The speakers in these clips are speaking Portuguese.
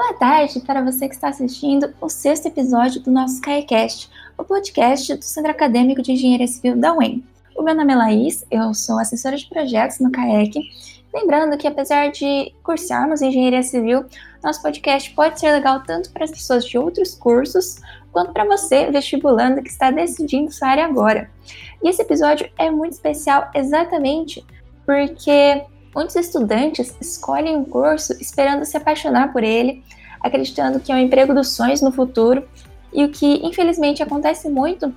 Boa tarde para você que está assistindo o sexto episódio do nosso CAECast, o podcast do Centro Acadêmico de Engenharia Civil da UEM. O meu nome é Laís, eu sou assessora de projetos no CAEC. Lembrando que, apesar de cursarmos engenharia civil, nosso podcast pode ser legal tanto para as pessoas de outros cursos, quanto para você, vestibulando, que está decidindo sua área agora. E esse episódio é muito especial exatamente porque muitos estudantes escolhem um curso esperando se apaixonar por ele, acreditando que é um emprego dos sonhos no futuro, e o que infelizmente acontece muito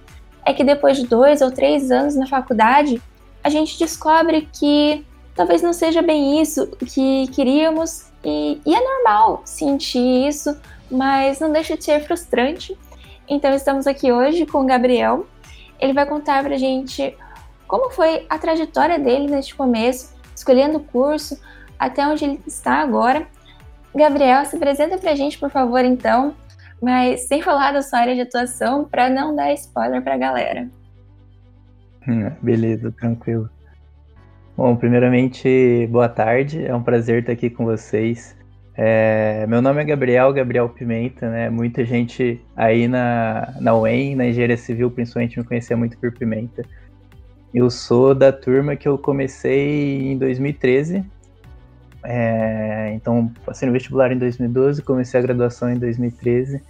é que depois de dois ou três anos na faculdade, a gente descobre que talvez não seja bem isso que queríamos e, e, é normal sentir isso, mas não deixa de ser frustrante. Então estamos aqui hoje com o Gabriel. Ele vai contar pra gente como foi a trajetória dele neste começo, escolhendo o curso, até onde ele está agora. Gabriel, se apresenta pra gente, por favor, então mas sem falar da sua área de atuação para não dar spoiler para a galera. Hum, beleza, tranquilo. Bom, primeiramente, boa tarde, é um prazer estar aqui com vocês. É, meu nome é Gabriel, Gabriel Pimenta, né? Muita gente aí na, na UEM, na engenharia civil, principalmente, me conhecia muito por Pimenta. Eu sou da turma que eu comecei em 2013, é, então, passei no vestibular em 2012, comecei a graduação em 2013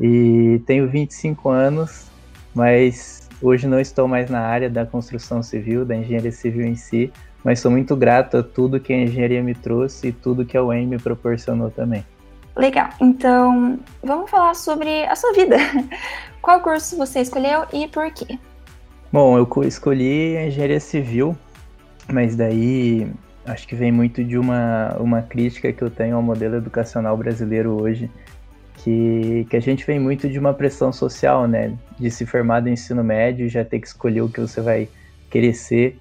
e tenho 25 anos, mas hoje não estou mais na área da construção civil, da engenharia civil em si, mas sou muito grato a tudo que a engenharia me trouxe e tudo que a UEM me proporcionou também. Legal, então vamos falar sobre a sua vida. Qual curso você escolheu e por quê? Bom, eu escolhi a engenharia civil, mas daí acho que vem muito de uma, uma crítica que eu tenho ao modelo educacional brasileiro hoje, que, que a gente vem muito de uma pressão social, né? De se formar do ensino médio e já ter que escolher o que você vai querer ser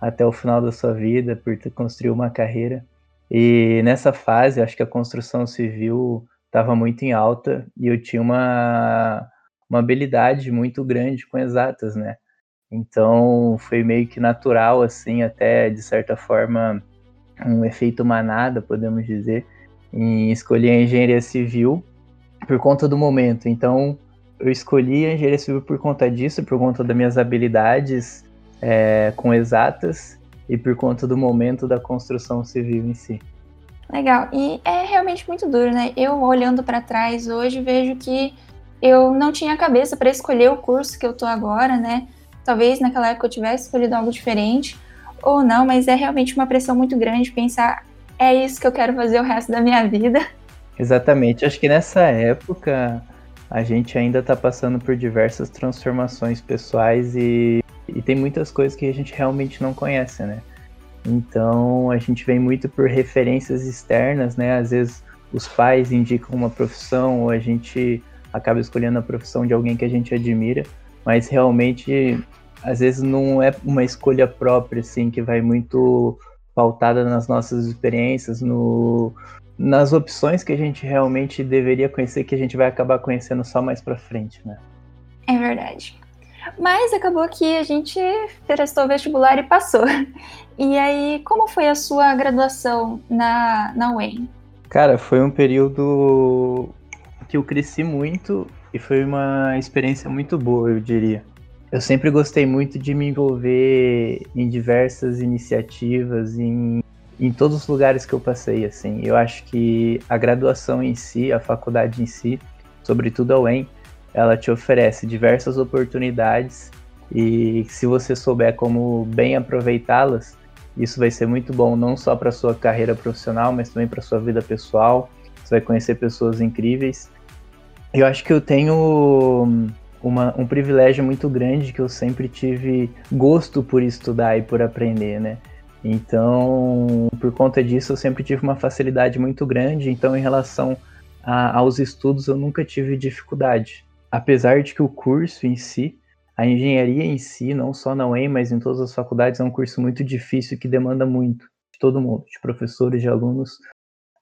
até o final da sua vida, por construir uma carreira. E nessa fase, acho que a construção civil estava muito em alta e eu tinha uma, uma habilidade muito grande com exatas, né? Então foi meio que natural, assim, até de certa forma, um efeito manada, podemos dizer, em escolher a engenharia civil por conta do momento. Então eu escolhi a engenharia civil por conta disso, por conta das minhas habilidades é, com exatas e por conta do momento da construção civil em si. Legal, e é realmente muito duro, né? Eu olhando para trás hoje vejo que eu não tinha cabeça para escolher o curso que eu tô agora, né? Talvez naquela época eu tivesse escolhido algo diferente ou não, mas é realmente uma pressão muito grande pensar é isso que eu quero fazer o resto da minha vida. Exatamente. Acho que nessa época a gente ainda está passando por diversas transformações pessoais e, e tem muitas coisas que a gente realmente não conhece, né? Então a gente vem muito por referências externas, né? Às vezes os pais indicam uma profissão ou a gente acaba escolhendo a profissão de alguém que a gente admira, mas realmente às vezes não é uma escolha própria, assim, que vai muito pautada nas nossas experiências, no, nas opções que a gente realmente deveria conhecer, que a gente vai acabar conhecendo só mais pra frente, né? É verdade. Mas acabou que a gente prestou vestibular e passou. E aí, como foi a sua graduação na, na UEM? Cara, foi um período que eu cresci muito e foi uma experiência muito boa, eu diria. Eu sempre gostei muito de me envolver em diversas iniciativas, em, em todos os lugares que eu passei, assim. Eu acho que a graduação em si, a faculdade em si, sobretudo a UEM, ela te oferece diversas oportunidades e se você souber como bem aproveitá-las, isso vai ser muito bom não só para sua carreira profissional, mas também para sua vida pessoal. Você vai conhecer pessoas incríveis. Eu acho que eu tenho uma, um privilégio muito grande que eu sempre tive gosto por estudar e por aprender, né? Então, por conta disso, eu sempre tive uma facilidade muito grande. Então, em relação a, aos estudos, eu nunca tive dificuldade. Apesar de que o curso em si, a engenharia em si, não só na UEM, mas em todas as faculdades, é um curso muito difícil que demanda muito de todo mundo, de professores, de alunos.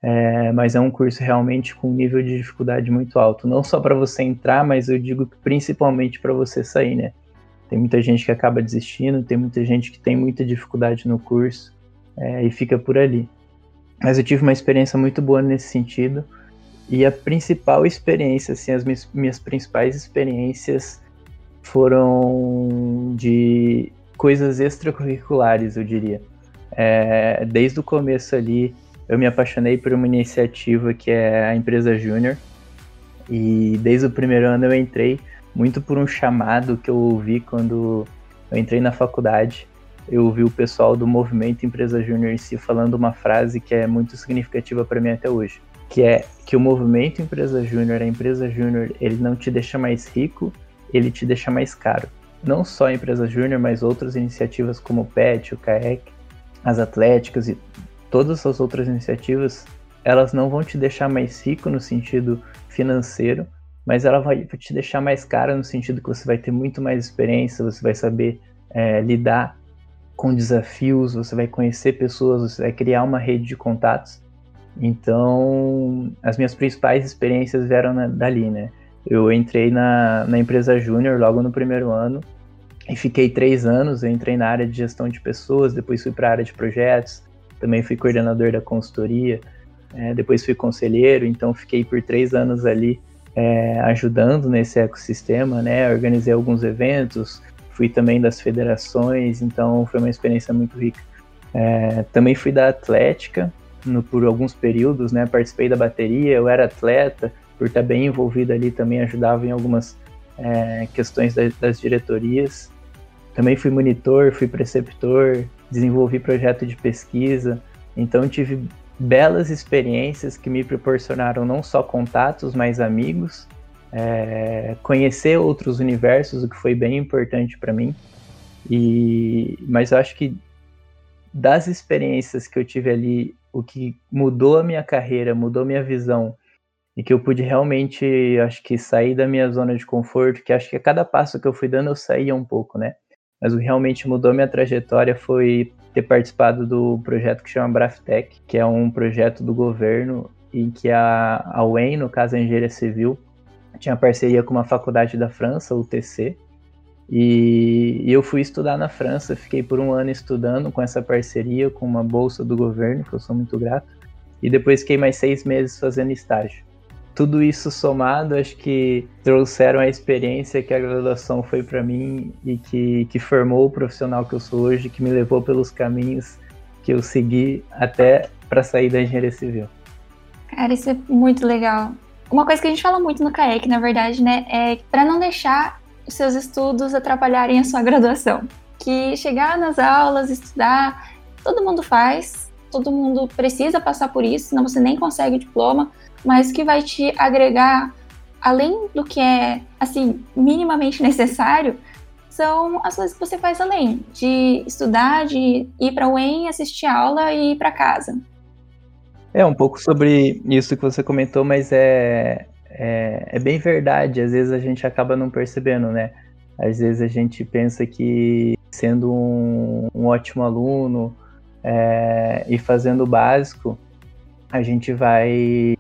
É, mas é um curso realmente com nível de dificuldade muito alto. Não só para você entrar, mas eu digo que principalmente para você sair, né? Tem muita gente que acaba desistindo, tem muita gente que tem muita dificuldade no curso é, e fica por ali. Mas eu tive uma experiência muito boa nesse sentido E a principal experiência, assim, as minhas, minhas principais experiências foram de coisas extracurriculares, eu diria. É, desde o começo ali, eu me apaixonei por uma iniciativa que é a empresa Júnior. E desde o primeiro ano eu entrei muito por um chamado que eu ouvi quando eu entrei na faculdade. Eu ouvi o pessoal do movimento Empresa Júnior em si falando uma frase que é muito significativa para mim até hoje, que é que o movimento Empresa Júnior, a empresa Júnior, ele não te deixa mais rico, ele te deixa mais caro. Não só a empresa Júnior, mas outras iniciativas como o PET, o CAEC, as atléticas e todas as outras iniciativas, elas não vão te deixar mais rico no sentido financeiro, mas ela vai te deixar mais cara no sentido que você vai ter muito mais experiência, você vai saber é, lidar com desafios, você vai conhecer pessoas, você vai criar uma rede de contatos. Então, as minhas principais experiências vieram na, dali, né? Eu entrei na, na empresa Júnior logo no primeiro ano e fiquei três anos. Eu entrei na área de gestão de pessoas, depois fui para a área de projetos, também fui coordenador da consultoria, é, depois fui conselheiro. Então, fiquei por três anos ali é, ajudando nesse ecossistema, né? Organizei alguns eventos, fui também das federações, então foi uma experiência muito rica. É, também fui da Atlética no, por alguns períodos, né? Participei da bateria, eu era atleta, por estar bem envolvido ali também ajudava em algumas é, questões das, das diretorias. Também fui monitor, fui preceptor, desenvolvi projeto de pesquisa, então tive belas experiências que me proporcionaram não só contatos, mas amigos, é, conhecer outros universos, o que foi bem importante para mim. E, mas eu acho que das experiências que eu tive ali, o que mudou a minha carreira, mudou minha visão e que eu pude realmente, acho que sair da minha zona de conforto, que acho que a cada passo que eu fui dando eu saía um pouco, né? Mas o que realmente mudou minha trajetória foi ter participado do projeto que chama Braftec, que é um projeto do governo em que a, a UEM, no caso a Engenharia Civil, tinha parceria com uma faculdade da França, o TC, e, e eu fui estudar na França, fiquei por um ano estudando com essa parceria, com uma bolsa do governo, que eu sou muito grato, e depois fiquei mais seis meses fazendo estágio tudo isso somado, acho que trouxeram a experiência que a graduação foi para mim e que, que formou o profissional que eu sou hoje, que me levou pelos caminhos que eu segui até para sair da engenharia civil. Cara, isso é muito legal. Uma coisa que a gente fala muito no CAEC, na verdade, né, é para não deixar os seus estudos atrapalharem a sua graduação. Que chegar nas aulas, estudar, todo mundo faz, todo mundo precisa passar por isso, senão você nem consegue o diploma mas que vai te agregar além do que é assim minimamente necessário são as coisas que você faz além de estudar, de ir para o UEM, assistir aula e ir para casa. É um pouco sobre isso que você comentou, mas é, é, é, bem verdade. Às vezes a gente acaba não percebendo, né? Às vezes a gente pensa que sendo um, um ótimo aluno é, e fazendo o básico, a gente vai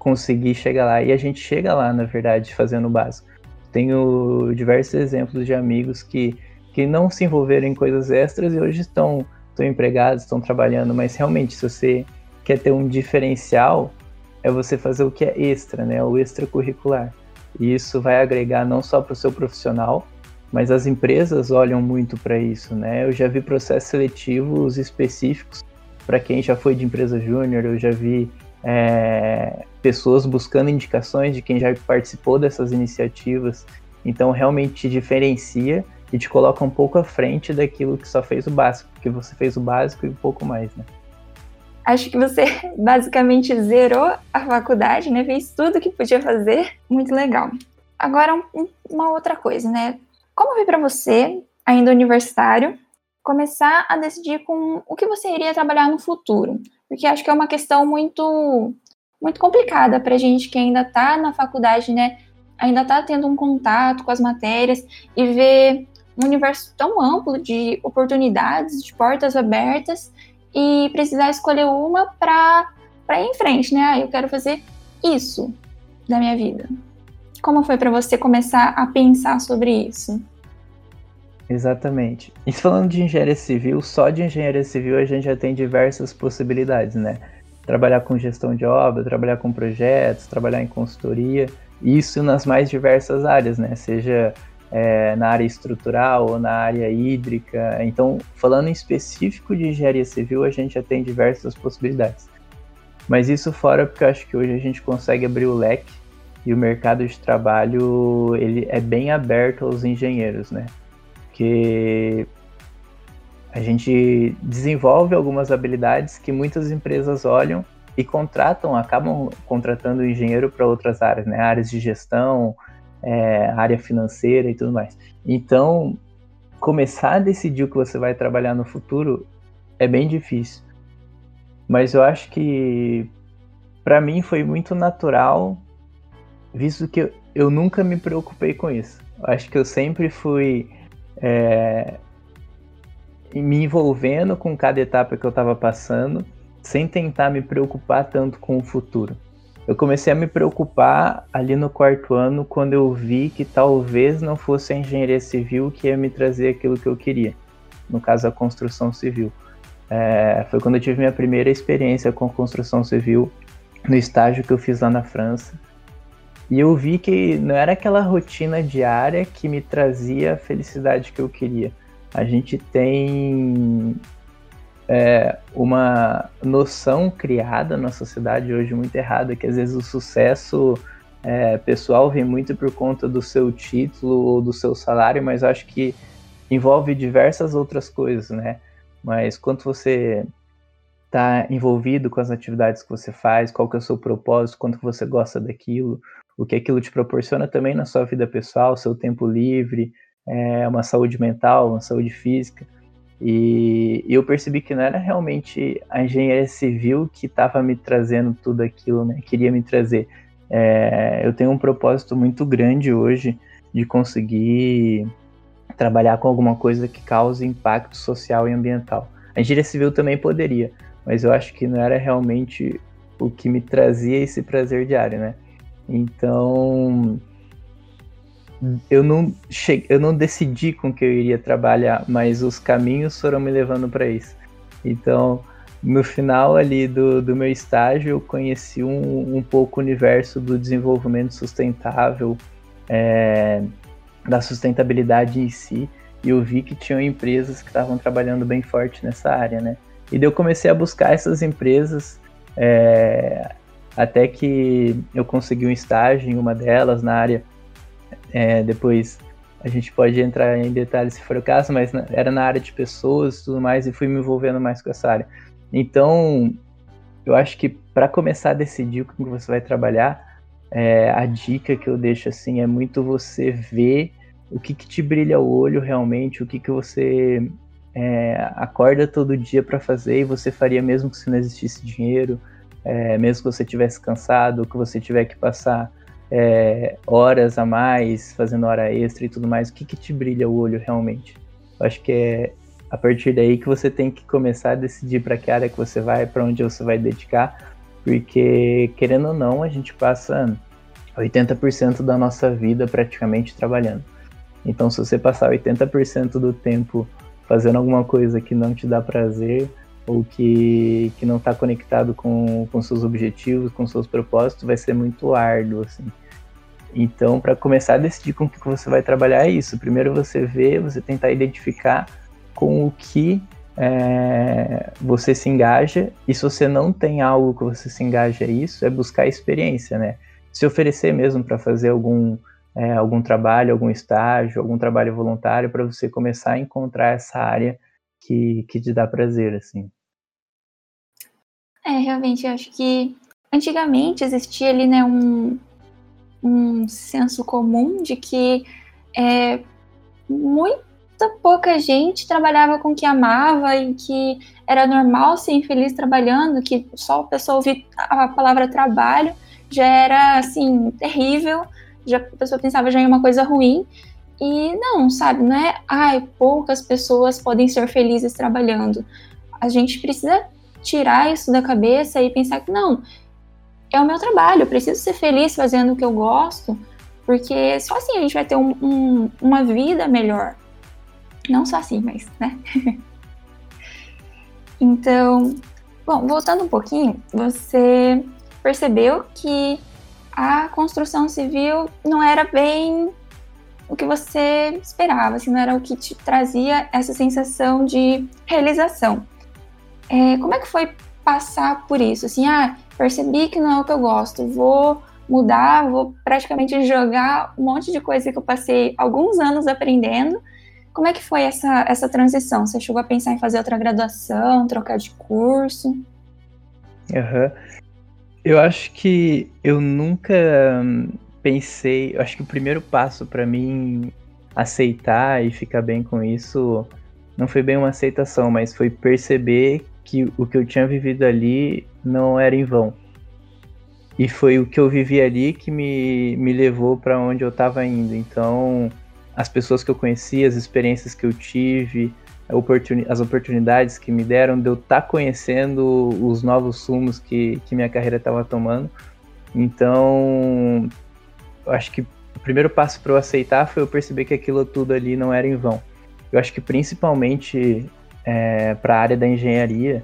conseguir chegar lá. E a gente chega lá, na verdade, fazendo o básico. Tenho diversos exemplos de amigos que, que não se envolveram em coisas extras e hoje estão, estão empregados, estão trabalhando, mas realmente, se você quer ter um diferencial, é você fazer o que é extra, né? O extracurricular. E isso vai agregar não só para o seu profissional, mas as empresas olham muito para isso, né? Eu já vi processos seletivos específicos para quem já foi de empresa júnior, eu já vi é, pessoas buscando indicações de quem já participou dessas iniciativas. Então, realmente te diferencia e te coloca um pouco à frente daquilo que só fez o básico, porque você fez o básico e um pouco mais, né? Acho que você basicamente zerou a faculdade, né? Fez tudo que podia fazer. Muito legal. Agora, um, uma outra coisa, né? Como foi para você, ainda universitário, começar a decidir com o que você iria trabalhar no futuro? porque acho que é uma questão muito muito complicada para gente que ainda está na faculdade, né? Ainda está tendo um contato com as matérias e ver um universo tão amplo de oportunidades, de portas abertas e precisar escolher uma para para ir em frente, né? Ah, eu quero fazer isso da minha vida. Como foi para você começar a pensar sobre isso? Exatamente. E falando de engenharia civil, só de engenharia civil a gente já tem diversas possibilidades, né? trabalhar com gestão de obra, trabalhar com projetos, trabalhar em consultoria, isso nas mais diversas áreas, né? Seja é, na área estrutural ou na área hídrica. Então, falando em específico de engenharia civil, a gente já tem diversas possibilidades. Mas isso fora porque eu acho que hoje a gente consegue abrir o leque e o mercado de trabalho ele é bem aberto aos engenheiros, né? Que a gente desenvolve algumas habilidades que muitas empresas olham e contratam, acabam contratando engenheiro para outras áreas, né? Áreas de gestão, é, área financeira e tudo mais. Então, começar a decidir o que você vai trabalhar no futuro é bem difícil. Mas eu acho que para mim foi muito natural, visto que eu, eu, nunca me preocupei com isso. Eu acho que eu sempre fui é, me envolvendo com cada etapa que eu estava passando, sem tentar me preocupar tanto com o futuro. Eu comecei a me preocupar ali no quarto ano quando eu vi que talvez não fosse a engenharia civil que ia me trazer aquilo que eu queria, no caso a construção civil. É, foi quando eu tive minha primeira experiência com construção civil no estágio que eu fiz lá na França. E eu vi que não era aquela rotina diária que me trazia a felicidade que eu queria. A gente tem é, uma noção criada na sociedade hoje muito errada, que às vezes o sucesso é, pessoal vem muito por conta do seu título ou do seu salário, mas acho que envolve diversas outras coisas, né? Mas quanto você está envolvido com as atividades que você faz, qual que é o seu propósito, quanto você gosta daquilo, o que aquilo te proporciona também na sua vida pessoal, seu tempo livre, é, uma saúde mental, uma saúde física. E eu percebi que não era realmente a engenharia civil que estava me trazendo tudo aquilo, né? Queria me trazer. É, eu tenho um propósito muito grande hoje de conseguir trabalhar com alguma coisa que cause impacto social e ambiental. A engenharia civil também poderia, mas eu acho que não era realmente o que me trazia esse prazer diário, né? Então, eu não cheguei, eu não decidi com que eu iria trabalhar, mas os caminhos foram me levando para isso. Então, no final ali do, do meu estágio, eu conheci um, um pouco o universo do desenvolvimento sustentável, é, da sustentabilidade em si, e eu vi que tinham empresas que estavam trabalhando bem forte nessa área, né? E daí eu comecei a buscar essas empresas, é, até que eu consegui um estágio em uma delas na área é, depois a gente pode entrar em detalhes se for o caso, mas era na área de pessoas e tudo mais, e fui me envolvendo mais com essa área. Então, eu acho que para começar a decidir com que você vai trabalhar, é, a dica que eu deixo assim é muito você ver o que, que te brilha o olho realmente, o que, que você é, acorda todo dia para fazer e você faria mesmo que se não existisse dinheiro, é, mesmo que você tivesse cansado, que você tiver que passar é, horas a mais, fazendo hora extra e tudo mais, o que, que te brilha o olho realmente? Eu acho que é a partir daí que você tem que começar a decidir para que área que você vai, para onde você vai dedicar, porque querendo ou não, a gente passa 80% da nossa vida praticamente trabalhando. Então, se você passar 80% do tempo fazendo alguma coisa que não te dá prazer, ou que, que não está conectado com, com seus objetivos, com seus propósitos, vai ser muito árduo, assim. Então, para começar a decidir com o que você vai trabalhar é isso. Primeiro você vê, você tentar identificar com o que é, você se engaja, e se você não tem algo que você se engaja a isso, é buscar experiência, né? Se oferecer mesmo para fazer algum, é, algum trabalho, algum estágio, algum trabalho voluntário, para você começar a encontrar essa área que, que te dá prazer, assim. É, realmente, eu acho que antigamente existia ali, né, um, um senso comum de que é, muita pouca gente trabalhava com o que amava e que era normal ser infeliz trabalhando, que só a pessoa ouvir a palavra trabalho já era, assim, terrível, já, a pessoa pensava já em uma coisa ruim, e não, sabe, não é, ai, poucas pessoas podem ser felizes trabalhando. A gente precisa tirar isso da cabeça e pensar que não, é o meu trabalho, eu preciso ser feliz fazendo o que eu gosto, porque só assim a gente vai ter um, um, uma vida melhor. Não só assim, mas, né? então, Bom, voltando um pouquinho, você percebeu que a construção civil não era bem o que você esperava, assim, não era o que te trazia essa sensação de realização. É, como é que foi passar por isso? Assim, ah, percebi que não é o que eu gosto, vou mudar, vou praticamente jogar um monte de coisa que eu passei alguns anos aprendendo. Como é que foi essa, essa transição? Você chegou a pensar em fazer outra graduação, trocar de curso? Uhum. Eu acho que eu nunca hum, pensei. Eu acho que o primeiro passo para mim aceitar e ficar bem com isso não foi bem uma aceitação, mas foi perceber que o que eu tinha vivido ali não era em vão. E foi o que eu vivi ali que me, me levou para onde eu estava indo. Então, as pessoas que eu conheci, as experiências que eu tive, as oportunidades que me deram de eu estar tá conhecendo os novos sumos que, que minha carreira estava tomando. Então, eu acho que o primeiro passo para eu aceitar foi eu perceber que aquilo tudo ali não era em vão. Eu acho que principalmente é, para a área da engenharia,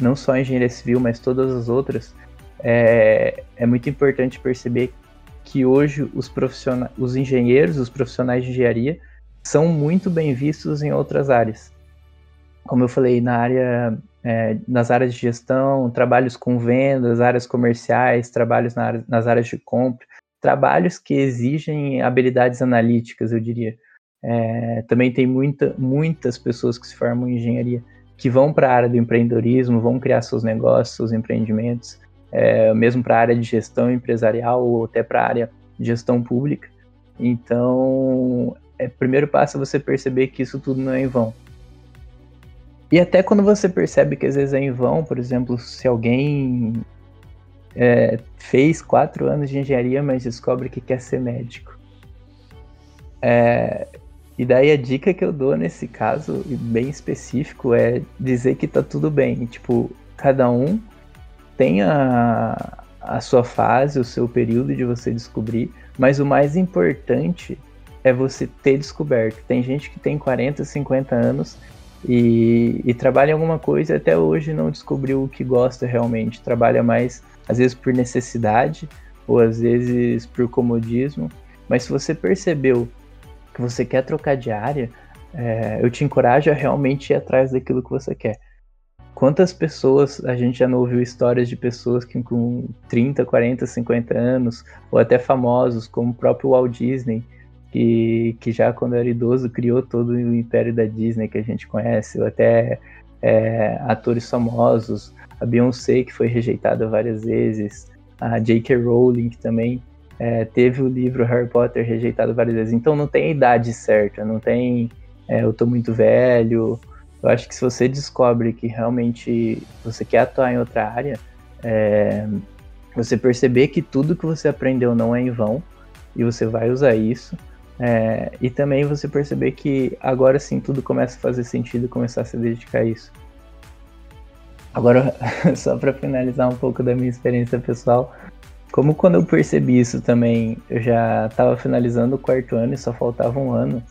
não só a engenharia civil, mas todas as outras, é, é muito importante perceber que hoje os, profissionais, os engenheiros, os profissionais de engenharia, são muito bem vistos em outras áreas. Como eu falei, na área, é, nas áreas de gestão, trabalhos com vendas, áreas comerciais, trabalhos na área, nas áreas de compra, trabalhos que exigem habilidades analíticas, eu diria. É, também tem muita, muitas pessoas que se formam em engenharia que vão para a área do empreendedorismo, vão criar seus negócios, seus empreendimentos, é, mesmo para a área de gestão empresarial ou até para a área de gestão pública. Então, é, primeiro passo é você perceber que isso tudo não é em vão. E até quando você percebe que às vezes é em vão, por exemplo, se alguém é, fez quatro anos de engenharia, mas descobre que quer ser médico. É, e daí a dica que eu dou nesse caso, bem específico, é dizer que tá tudo bem. Tipo, cada um tem a, a sua fase, o seu período de você descobrir, mas o mais importante é você ter descoberto. Tem gente que tem 40, 50 anos e, e, trabalha em alguma coisa e até hoje não descobriu o que gosta realmente. Trabalha mais, às vezes, por necessidade ou às vezes por comodismo. Mas se você percebeu que você quer trocar de área, é, eu te encorajo a realmente ir atrás daquilo que você quer. Quantas pessoas a gente já não ouviu histórias de pessoas que com 30, 40, 50 anos, ou até famosos, como o próprio Walt Disney, que, que já quando era idoso criou todo o império da Disney que a gente conhece, ou até é, atores famosos, a Beyoncé, que foi rejeitada várias vezes, a J.K. Rowling, também é, teve o livro Harry Potter rejeitado várias vezes. Então não tem idade certa, não tem é, eu tô muito velho, eu acho que se você descobre que realmente você quer atuar em outra área, é, você perceber que tudo que você aprendeu não é em vão e você vai usar isso. É, e também você perceber que agora sim tudo começa a fazer sentido começar a se dedicar a isso. Agora, só para finalizar um pouco da minha experiência pessoal, como quando eu percebi isso também, eu já estava finalizando o quarto ano e só faltava um ano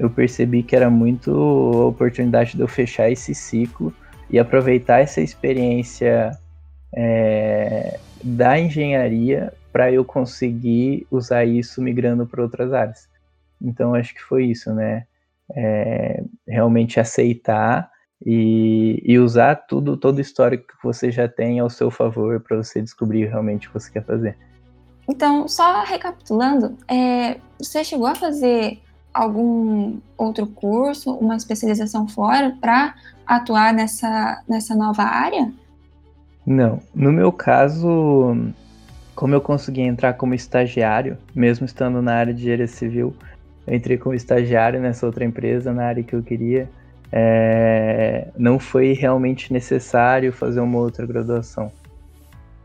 eu percebi que era muito a oportunidade de eu fechar esse ciclo e aproveitar essa experiência é, da engenharia para eu conseguir usar isso migrando para outras áreas. Então acho que foi isso, né? É, realmente aceitar e, e, usar tudo, todo o histórico que você já tem ao seu favor para você descobrir realmente o que você quer fazer. Então, só recapitulando, é, você chegou a fazer algum outro curso, uma especialização fora para atuar nessa, nessa nova área? Não. No meu caso, como eu consegui entrar como estagiário, mesmo estando na área de engenharia civil, eu entrei como estagiário nessa outra empresa, na área que eu queria. É, não foi realmente necessário fazer uma outra graduação,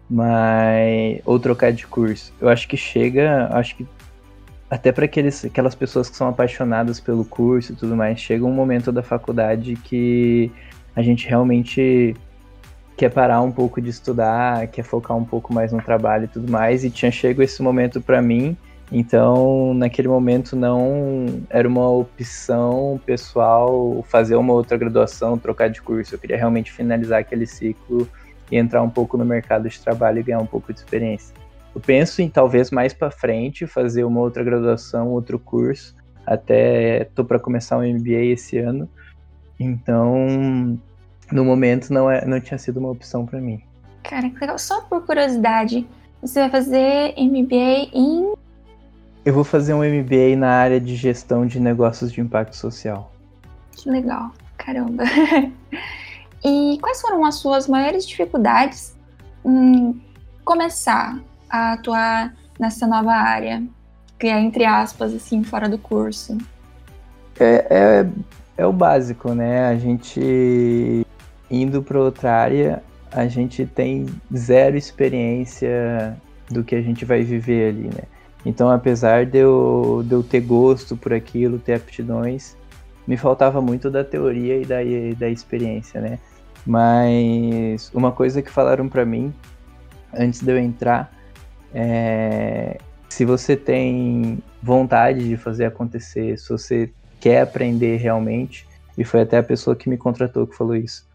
mas ou trocar de curso. Eu acho que chega, acho que até para aquelas pessoas que são apaixonadas pelo curso e tudo mais, chega um momento da faculdade que a gente realmente quer parar um pouco de estudar, quer focar um pouco mais no trabalho e tudo mais, e tinha chegado esse momento para mim, então naquele momento não era uma opção pessoal fazer uma outra graduação, trocar de curso, eu queria realmente finalizar aquele ciclo e entrar um pouco no mercado de trabalho e ganhar um pouco de experiência. Eu penso em talvez mais para frente fazer uma outra graduação, outro curso. Até tô para começar um MBA esse ano. Então, no momento não é, não tinha sido uma opção para mim. Cara, que legal. Só por curiosidade, você vai fazer MBA em eu vou fazer um MBA na área de gestão de negócios de impacto social. Que legal, caramba. e quais foram as suas maiores dificuldades em começar a atuar nessa nova área? Que é, entre aspas, assim, fora do curso. É, é, é o básico, né? A gente indo para outra área, a gente tem zero experiência do que a gente vai viver ali, né? Então, apesar de eu, de eu ter gosto por aquilo, ter aptidões, me faltava muito da teoria e da, da experiência, né? Mas uma coisa que falaram para mim antes de eu entrar é se você tem vontade de fazer acontecer, se você quer aprender realmente, e foi até a pessoa que me contratou que falou isso.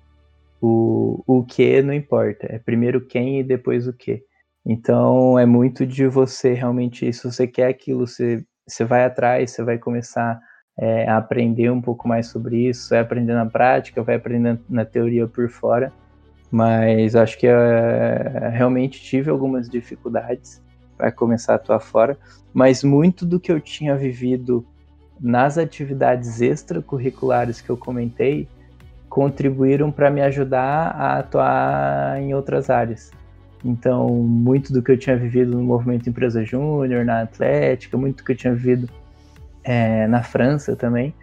O, o que não importa, é primeiro quem e depois o que. Então é muito de você realmente, se você quer aquilo, você, você vai atrás, você vai começar é, a aprender um pouco mais sobre isso, vai aprender na prática, vai aprender na teoria por fora. Mas acho que é, realmente tive algumas dificuldades para começar a atuar fora, mas muito do que eu tinha vivido nas atividades extracurriculares que eu comentei contribuíram para me ajudar a atuar em outras áreas. Então, muito do que eu tinha vivido no movimento Empresa Júnior, na Atlética, muito do que eu tinha vivido é, na França também,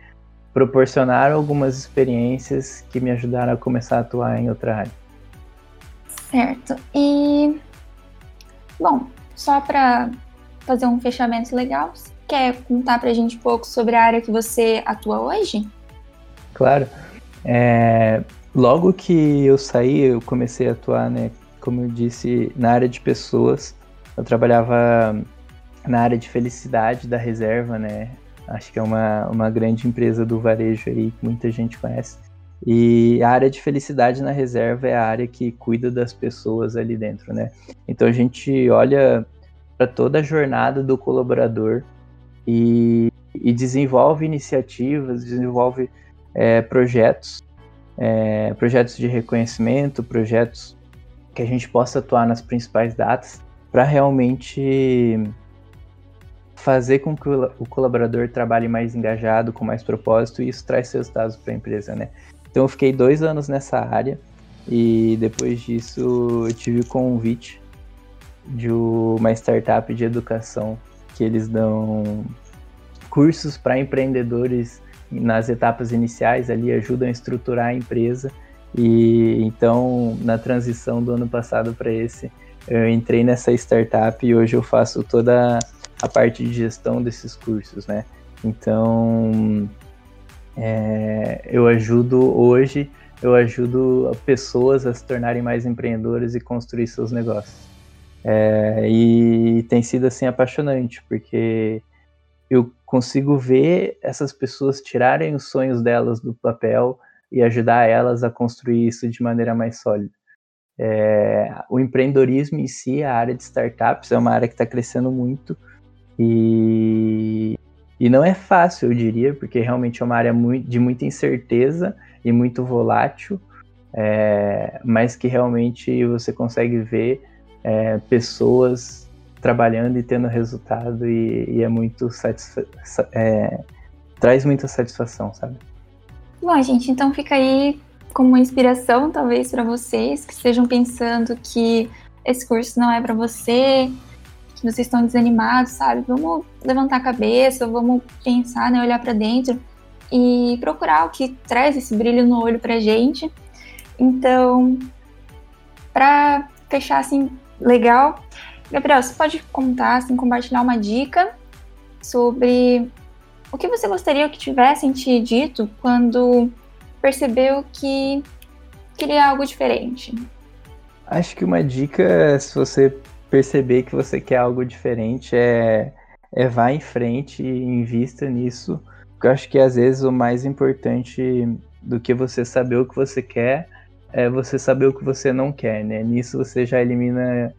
proporcionaram algumas experiências que me ajudaram a começar a atuar em outra área. Certo. E, bom, só para fazer um fechamento legal, você quer contar para a gente um pouco sobre a área que você atua hoje? Claro. É, logo que eu saí, eu comecei a atuar né, como eu disse, na área de pessoas. Eu trabalhava na área de felicidade da reserva, né? Acho que é uma, uma grande empresa do varejo aí que muita gente conhece. E a área de felicidade na reserva é a área que cuida das pessoas ali dentro, né? Então a gente olha para toda a jornada do colaborador e, e desenvolve iniciativas, desenvolve é, projetos, é, projetos de reconhecimento, projetos que a gente possa atuar nas principais datas para realmente fazer com que o colaborador trabalhe mais engajado, com mais propósito, e isso traz resultados para a empresa, né? Então eu fiquei dois anos nessa área e depois disso eu tive o convite de uma startup de educação que eles dão cursos para empreendedores nas etapas iniciais ali, ajudam a estruturar a empresa e então, na transição do ano passado para esse, eu entrei nessa startup e hoje eu faço toda a parte de gestão desses cursos, né? Então, é, eu ajudo hoje, eu ajudo pessoas a se tornarem mais empreendedoras e construir seus negócios. É, e tem sido assim apaixonante, porque eu consigo ver essas pessoas tirarem os sonhos delas do papel e ajudar elas a construir isso de maneira mais sólida. É, o empreendedorismo em si, a área de startups, é uma área que está crescendo muito e, e não é fácil, eu diria, porque realmente é uma área muito, de muita incerteza e muito volátil, é, mas que realmente você consegue ver é, pessoas trabalhando e tendo resultado e, e é muito satisfa é, traz muita satisfação, sabe? Bom, gente, então fica aí como uma inspiração, talvez, para vocês que estejam pensando que esse curso não é para você, que vocês estão desanimados, sabe? Vamos levantar a cabeça, vamos pensar, né, olhar para dentro e procurar o que traz esse brilho no olho pra gente. Então, para fechar assim legal, Gabriel, você pode contar, assim, compartilhar uma dica sobre o que você gostaria que tivessem te dito quando percebeu que queria algo diferente? Acho que uma dica, se você perceber que você quer algo diferente, é, é vá em frente e invista nisso. Porque eu acho que às vezes o mais importante do que você saber o que você quer é você saber o que você não quer, né? Nisso você já elimina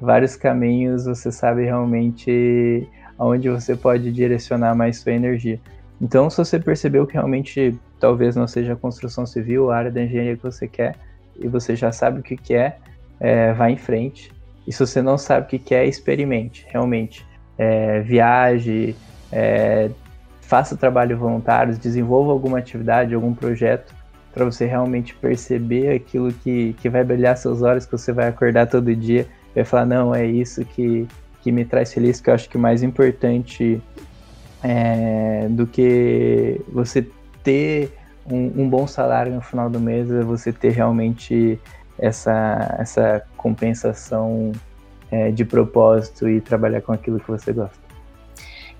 vários caminhos, você sabe realmente aonde você pode direcionar mais sua energia. Então, se você percebeu que realmente talvez não seja a construção civil, a área da engenharia que você quer, e você já sabe o que quer, é, vá em frente. E se você não sabe o que quer, experimente, realmente. É, viaje, é, faça trabalho voluntário, desenvolva alguma atividade, algum projeto, para você realmente perceber aquilo que, que vai brilhar seus olhos, que você vai acordar todo dia e vai falar, não, é isso que, que me traz feliz, que eu acho que o mais importante é, do que você ter um, um, bom salário no final do mês é você ter realmente essa, essa compensação é, de propósito e trabalhar com aquilo que você gosta.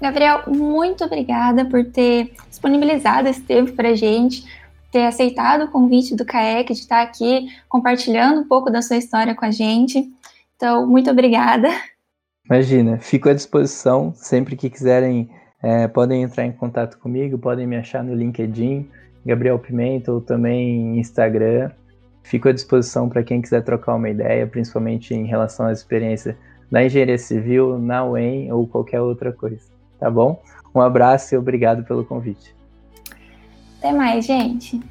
Gabriel, muito obrigada por ter disponibilizado esse tempo para a gente, ter aceitado o convite do CAEC de estar aqui compartilhando um pouco da sua história com a gente. Então, muito obrigada. Imagina, fico à disposição sempre que quiserem. É, podem entrar em contato comigo, podem me achar no LinkedIn, Gabriel Pimenta, ou também Instagram. Fico à disposição para quem quiser trocar uma ideia, principalmente em relação à experiência na engenharia civil, na UEM ou qualquer outra coisa. Tá bom? Um abraço e obrigado pelo convite. Até mais, gente.